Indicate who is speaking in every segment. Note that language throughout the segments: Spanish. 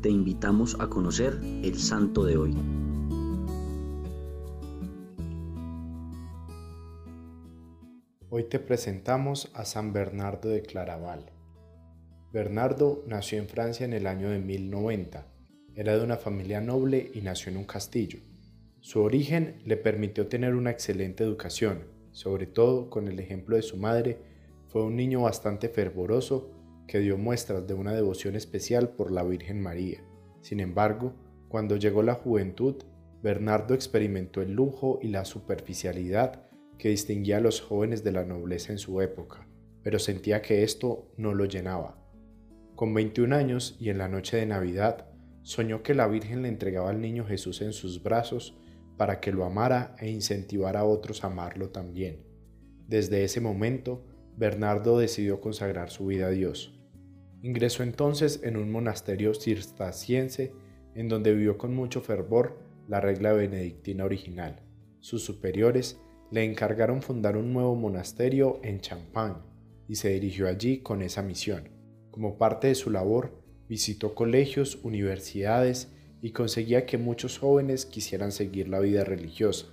Speaker 1: te invitamos a conocer el santo de hoy.
Speaker 2: Hoy te presentamos a San Bernardo de Claraval. Bernardo nació en Francia en el año de 1090. Era de una familia noble y nació en un castillo. Su origen le permitió tener una excelente educación, sobre todo con el ejemplo de su madre, fue un niño bastante fervoroso que dio muestras de una devoción especial por la Virgen María. Sin embargo, cuando llegó la juventud, Bernardo experimentó el lujo y la superficialidad que distinguía a los jóvenes de la nobleza en su época, pero sentía que esto no lo llenaba. Con 21 años y en la noche de Navidad, soñó que la Virgen le entregaba al niño Jesús en sus brazos para que lo amara e incentivara a otros a amarlo también. Desde ese momento, Bernardo decidió consagrar su vida a Dios. Ingresó entonces en un monasterio cisterciense en donde vivió con mucho fervor la regla benedictina original. Sus superiores le encargaron fundar un nuevo monasterio en Champagne y se dirigió allí con esa misión. Como parte de su labor, visitó colegios, universidades y conseguía que muchos jóvenes quisieran seguir la vida religiosa.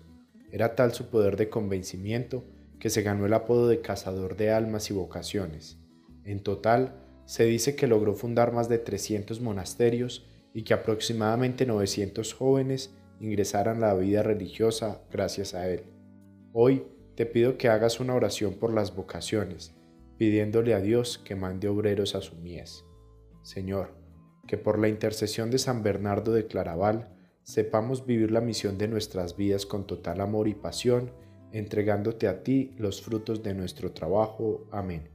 Speaker 2: Era tal su poder de convencimiento que se ganó el apodo de cazador de almas y vocaciones. En total, se dice que logró fundar más de 300 monasterios y que aproximadamente 900 jóvenes ingresaran a la vida religiosa gracias a él. Hoy te pido que hagas una oración por las vocaciones, pidiéndole a Dios que mande obreros a su mies. Señor, que por la intercesión de San Bernardo de Claraval sepamos vivir la misión de nuestras vidas con total amor y pasión, entregándote a ti los frutos de nuestro trabajo. Amén.